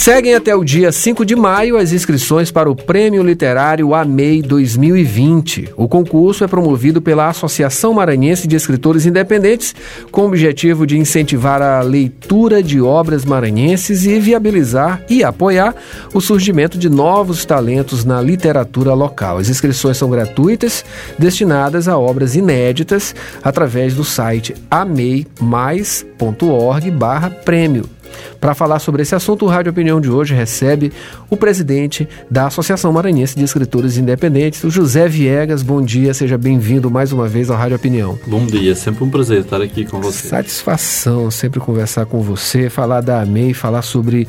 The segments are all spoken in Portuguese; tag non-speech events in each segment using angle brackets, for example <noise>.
Seguem até o dia 5 de maio as inscrições para o Prêmio Literário AMEI 2020. O concurso é promovido pela Associação Maranhense de Escritores Independentes, com o objetivo de incentivar a leitura de obras maranhenses e viabilizar e apoiar o surgimento de novos talentos na literatura local. As inscrições são gratuitas, destinadas a obras inéditas, através do site ameimais.org/prêmio. Para falar sobre esse assunto, o Rádio Opinião de hoje recebe o presidente da Associação Maranhense de Escritores Independentes, o José Viegas. Bom dia, seja bem-vindo mais uma vez ao Rádio Opinião. Bom dia, sempre um prazer estar aqui com você. Satisfação sempre conversar com você, falar da AMEI, falar sobre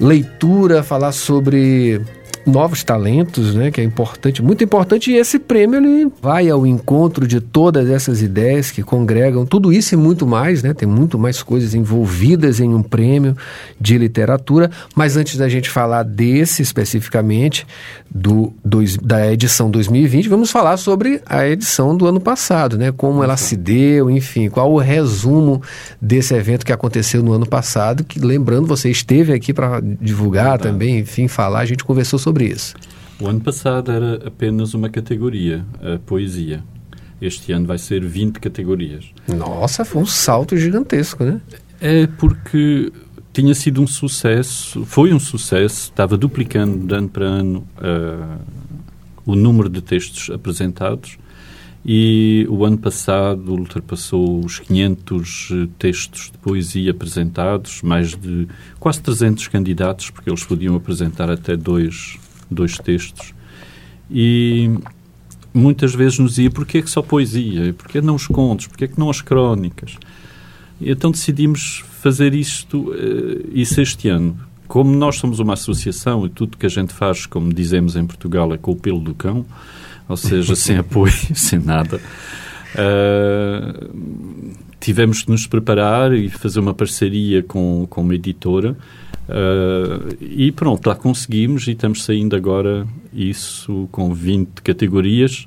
leitura, falar sobre novos talentos, né, que é importante, muito importante, e esse prêmio ele vai ao encontro de todas essas ideias que congregam tudo isso e muito mais, né, tem muito mais coisas envolvidas em um prêmio de literatura, mas antes da gente falar desse especificamente, do, dois, da edição 2020, vamos falar sobre a edição do ano passado, né, como ela se deu, enfim, qual o resumo desse evento que aconteceu no ano passado, que lembrando, você esteve aqui para divulgar Verdade. também, enfim, falar, a gente conversou sobre sobre isso? O ano passado era apenas uma categoria, a poesia. Este ano vai ser 20 categorias. Nossa, foi um salto gigantesco, né? É porque tinha sido um sucesso, foi um sucesso, estava duplicando de ano para ano uh, o número de textos apresentados e o ano passado ultrapassou os 500 eh, textos de poesia apresentados, mais de quase 300 candidatos, porque eles podiam apresentar até dois dois textos, e muitas vezes nos dizia porquê que só poesia, porquê não os contos, porquê que não as crónicas. E então decidimos fazer isto, uh, isso este ano. Como nós somos uma associação e tudo que a gente faz, como dizemos em Portugal, é com o pelo do cão, ou seja, sem apoio, <laughs> sem nada, uh, tivemos que nos preparar e fazer uma parceria com, com uma editora Uh, e pronto, lá conseguimos e estamos saindo agora isso com 20 categorias.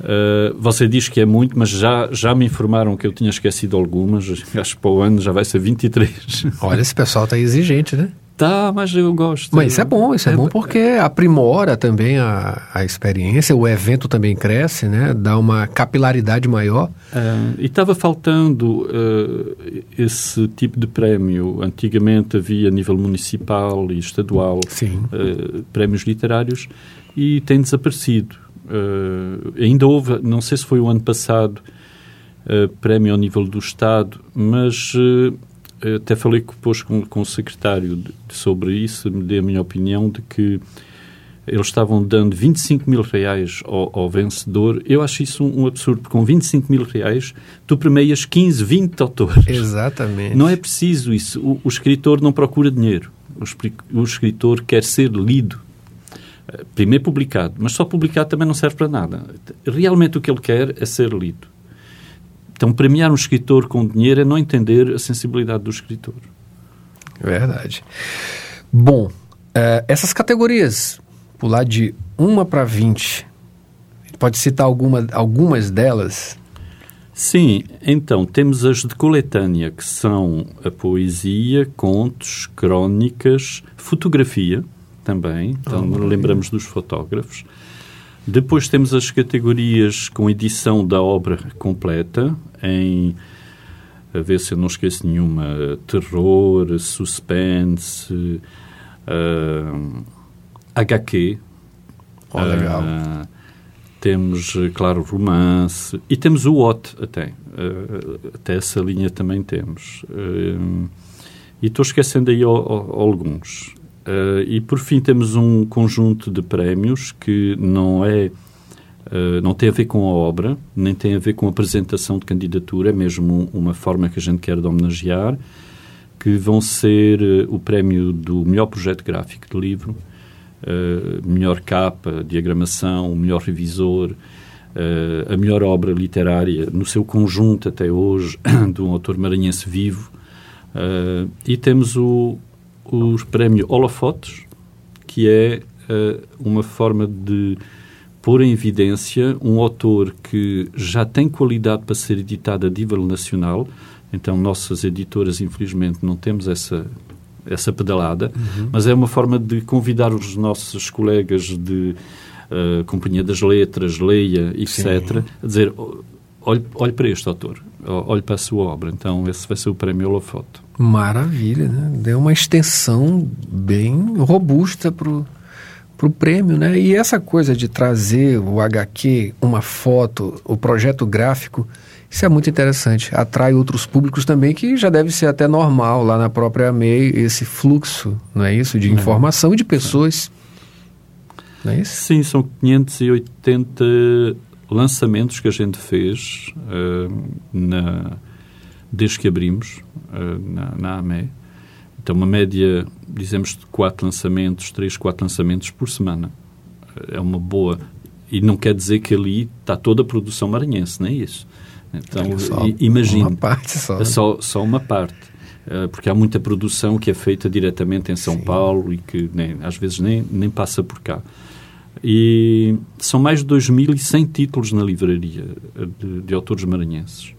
Uh, você diz que é muito, mas já, já me informaram que eu tinha esquecido algumas. Acho que para o ano já vai ser 23. Olha, esse pessoal está exigente, né? Tá, mas eu gosto. Mas isso é bom, isso é, é bom porque aprimora também a, a experiência, o evento também cresce, né? Dá uma capilaridade maior. Uh, e estava faltando uh, esse tipo de prémio. Antigamente havia a nível municipal e estadual uh, prémios literários e tem desaparecido. ainda houve, não sei se foi o ano passado, prémio ao nível do Estado, mas até falei depois com, com o secretário de, sobre isso, me dei a minha opinião de que eles estavam dando 25 mil reais ao, ao vencedor. Eu acho isso um, um, absurdo, porque com 25 mil reais tu premias 15, 20 autores. Exatamente. Não é preciso isso. O, o escritor não procura dinheiro. O, o, escritor quer ser lido. Eh, primeiro publicado, mas só publicado também não serve para nada. Realmente o que ele quer é ser lido. Então, premiar um escritor com dinheiro é não entender a sensibilidade do escritor. Verdade. Bom, uh, essas categorias, pular de uma para 20, pode citar alguma, algumas delas? Sim, então temos as de coletânea, que são a poesia, contos, crónicas, fotografia também, então oh, lembramos dos fotógrafos. Depois temos as categorias com edição da obra completa, em a ver se eu não esqueço nenhuma, terror, suspense, uh, ah, HQ. Oh, legal. Uh, temos, claro, romance e temos o OT até. Uh, até essa linha também temos. E estou esquecendo aí alguns. Uh, e por fim temos um conjunto de prémios que não é uh, não tem a ver com a obra, nem tem a ver com a apresentação de candidatura, é mesmo uma forma que a gente quer de homenagear, que vão ser uh, o prémio do melhor projeto gráfico de livro, melhor capa, diagramação, melhor revisor, a melhor obra literária no seu conjunto até hoje, <coughs> de um autor maranhense vivo, e temos o o prémio Holofotes, que é uh, uma forma de pôr em evidência um autor que já tem qualidade para ser editado a nível nacional. Então, nossas editoras, infelizmente, não temos essa, essa pedalada, uhum. mas é uma forma de convidar os nossos colegas de uh, Companhia das Letras, Leia, etc., Sim. a dizer olhe, olhe para este autor, olhe para a sua obra. Então, esse vai ser o prémio Holofoto. Maravilha, né? Deu uma extensão bem robusta para o prêmio, né? E essa coisa de trazer o HQ, uma foto, o projeto gráfico, isso é muito interessante. Atrai outros públicos também, que já deve ser até normal lá na própria MEI, esse fluxo, não é isso? De é. informação de pessoas. Não é isso? Sim, são 580 lançamentos que a gente fez uh, na, desde que abrimos uh, na, na AME. Então, uma média, dizemos, de quatro lançamentos, três, quatro lançamentos por semana. É uma boa. E não quer dizer que ali está toda a produção maranhense, não é isso? Então, imagine. Uma parte só. É só, só uma parte. Porque há muita produção que é feita diretamente em São Sim. Paulo e que nem, às vezes nem, nem passa por cá. E são mais de 2.100 títulos na livraria de, de autores maranhenses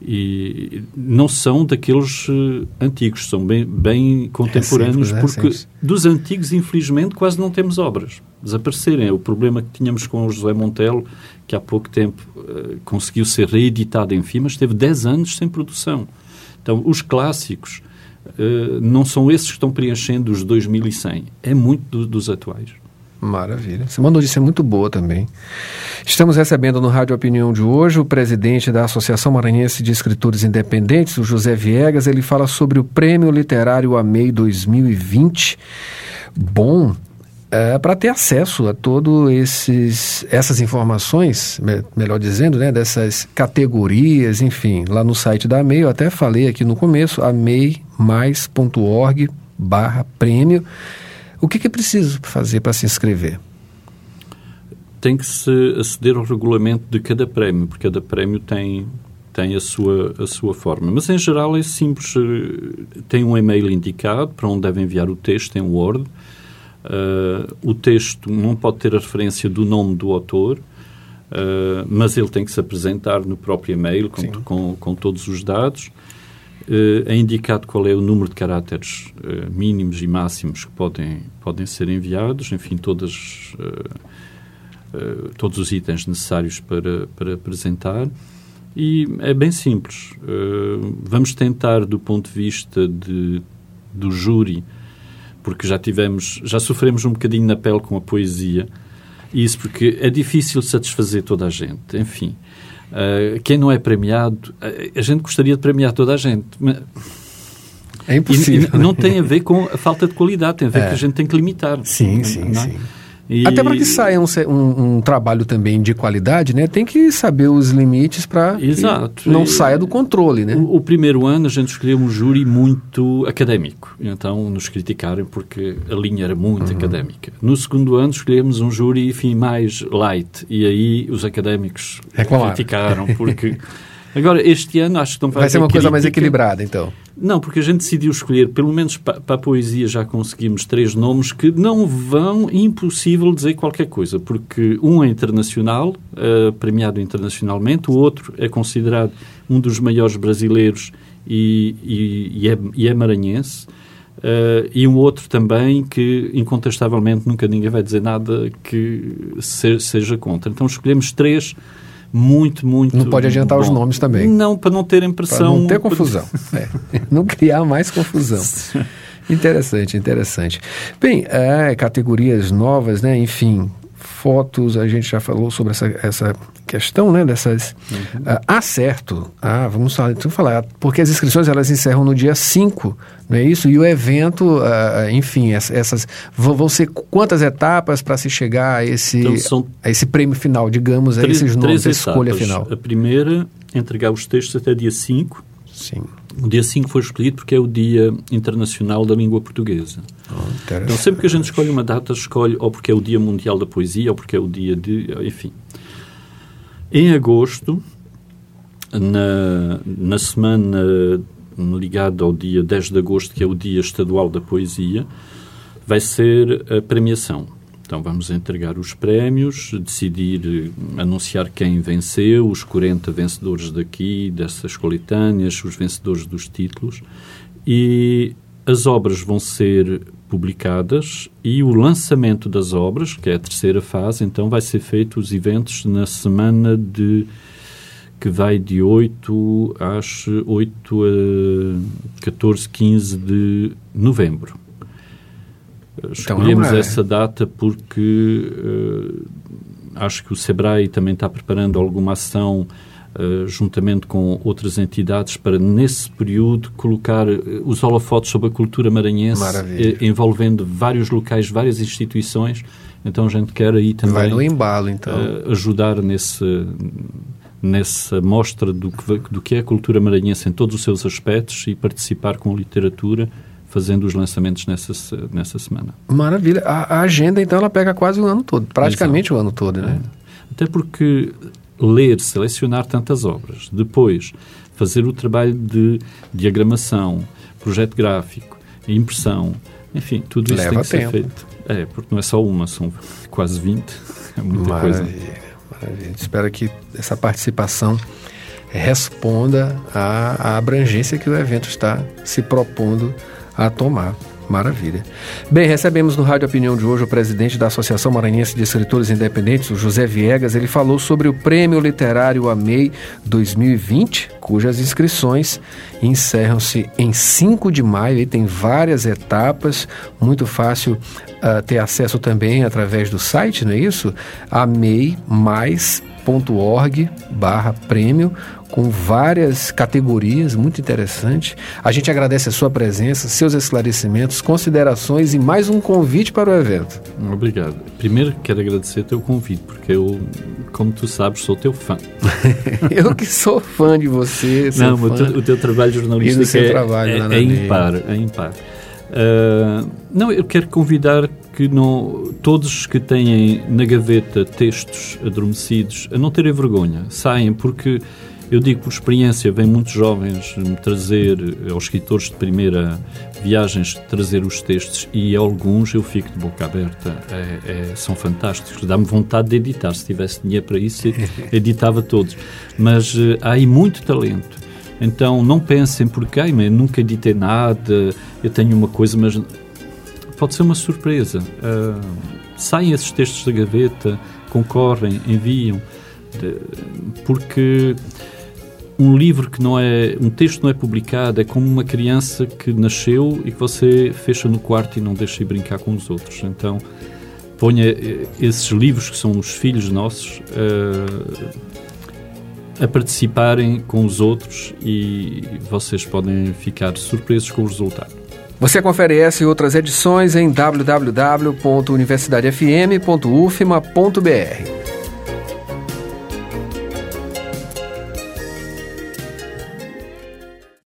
e não são daqueles uh, antigos, são bem, bem contemporâneos, é, porque dos antigos, infelizmente, quase não temos obras. Desaparecerem. É o problema que tínhamos com o José Montelo, que há pouco tempo uh, conseguiu ser reeditado em FIMA, esteve 10 anos sem produção. Então, os clássicos uh, não são esses que estão preenchendo os 2100, é muito do, dos atuais. Maravilha. Essa é uma notícia muito boa também. Estamos recebendo no Rádio Opinião de hoje o presidente da Associação Maranhense de Escritores Independentes, o José Viegas. Ele fala sobre o Prêmio Literário AMEI 2020. Bom, é, para ter acesso a todas essas informações, me, melhor dizendo, né, dessas categorias, enfim, lá no site da AMEI, eu até falei aqui no começo, ameimais.org barra prêmio. O que, é preciso fazer para se inscrever? Tem que se aceder ao regulamento de cada prémio, porque cada prémio tem, tem a, sua, a sua forma. Mas, em geral, é simples. Eh, tem um e-mail indicado para onde deve enviar o texto em Word. Uh, o texto não pode ter a referência do nome do autor, uh, mas ele tem que se apresentar no próprio e-mail com, com, com todos os dados é indicado qual é o número de caracteres uh, mínimos e máximos que podem, podem ser enviados, enfim, todas, uh, todos os itens necessários para, para apresentar. E é bem simples. vamos tentar, do ponto de vista de, do júri, porque já tivemos, já sofremos um bocadinho na pele com a poesia, isso porque é difícil satisfazer toda a gente. Enfim, Uh, quem não é premiado, uh, a gente gostaria de premiar toda a gente. Mas... É impossível. E, e não tem a ver com a falta de qualidade, tem a ver é. que a gente tem que limitar. Sim, sim, não? É? sim. E... Até para que saia um, um, um, trabalho também de qualidade, né? Tem que saber os limites para não e... saia do controle, né? O, o, primeiro ano a gente escolheu um júri muito académico. Então nos criticaram porque a linha era muito uhum. académica. No segundo ano escolhemos um júri, enfim, mais light. E aí os académicos criticaram porque... <laughs> Agora, este ano acho que não vai, vai ser uma crítica. coisa mais equilibrada, então. Não, porque a gente decidiu escolher, pelo menos para, para a poesia já conseguimos três nomes que não vão, impossível dizer qualquer coisa, porque um é internacional, uh, premiado internacionalmente, o outro é considerado um dos maiores brasileiros e, e, e, é, e é, maranhense, uh, e um outro também que, incontestavelmente, nunca ninguém vai dizer nada que se, seja contra. Então escolhemos três muito, muito. Não pode adiantar bom. os nomes também. Não, para não ter impressão. Para não ter confusão. é. <laughs> Não criar mais confusão. Interessante, interessante. Bem, é, categorias novas, né? Enfim, fotos, a gente já falou sobre essa, essa questão, né, dessas uhum. uh, acerto. Ah, vamos falar, vamos falar, porque as inscrições elas encerram no dia 5, não é isso? E o evento, uh, enfim, essas vão ser quantas etapas para se chegar a esse então, a esse prêmio final, digamos, três, a esses nomes, a escolha final. A primeira, entregar os textos até dia 5. Sim. O dia 5 foi escolhido porque é o Dia Internacional da Língua Portuguesa. Oh, então, sempre que a gente escolhe uma data, escolhe ou porque é o Dia Mundial da Poesia, ou porque é o dia de. Enfim. Em agosto, na, na semana ligada ao dia 10 de agosto, que é o Dia Estadual da Poesia, vai ser a premiação. Então vamos entregar os prémios, decidir, anunciar quem venceu, os 40 vencedores daqui, dessas coletâneas, os vencedores dos títulos. E as obras vão ser publicadas e o lançamento das obras, que é a terceira fase, então vai ser feito os eventos na semana de que vai de 8 às 8 a 14, 15 de novembro. Escolhemos então, é... essa data porque uh, acho que o SEBRAE também está preparando alguma ação juntamente com outras entidades para, nesse período, colocar uh, os holofotes sobre a cultura maranhense, envolvendo vários locais, várias instituições. Então a gente quer aí também Vai no embalo, então. ajudar nesse nessa mostra do que, do que é a cultura maranhense em todos os seus aspectos e participar com literatura fazendo os lançamentos nessa, nessa semana. Maravilha. A, a agenda, então, ela pega quase o ano todo, praticamente Exato. o ano todo, né? É. Até porque ler, selecionar tantas obras, depois fazer o trabalho de diagramação, projeto gráfico, impressão, enfim, tudo isso Leva tem que tempo. ser feito. É, porque não é só uma, são quase 20. É muita Maravilha. coisa. Maravilha. Espero que essa participação responda à, à abrangência que o evento está se propondo a tomar. Maravilha. Bem, recebemos no Rádio Opinião de hoje o presidente da Associação Maranhense de Escritores Independentes, o José Viegas. Ele falou sobre o Prêmio Literário AMEI 2020, cujas inscrições encerram-se em 5 de maio e tem várias etapas, muito fácil uh, ter acesso também através do site, não é isso? amei mais org barra prêmio com várias categorias, muito interessante. A gente agradece a sua presença, seus esclarecimentos, considerações e mais um convite para o evento. Obrigado. Primeiro quero agradecer teu convite, porque eu, como tu sabes, sou teu fã. <laughs> eu que sou fã de você. Não, o teu, o teu, trabalho jornalístico é, trabalho, é, é impar, é impar. Uh, não, eu quero convidar que não, todos que têm na gaveta textos adormecidos a não terem vergonha, saem, porque eu digo por experiência, vêm muitos jovens me trazer, aos escritores de primeira viagens, trazer os textos e alguns eu fico de boca aberta. É, é, são fantásticos. Dá-me vontade de editar. Se tivesse dinheiro para isso, <laughs> editava todos. Mas uh, há aí muito talento. Então não pensem, porque ai, nunca editei nada, eu tenho uma coisa, mas pode ser uma surpresa. Uh, saem esses textos da gaveta, concorrem, enviam, de, porque um livro que não é um texto não é publicado é como uma criança que nasceu e que você fecha no quarto e não deixa ir brincar com os outros. Então ponha eh, esses livros que são os filhos nossos uh, a participarem com os outros e vocês podem ficar surpresos com o resultado. Você confere essa e outras edições em www.universidadefm.ufma.br.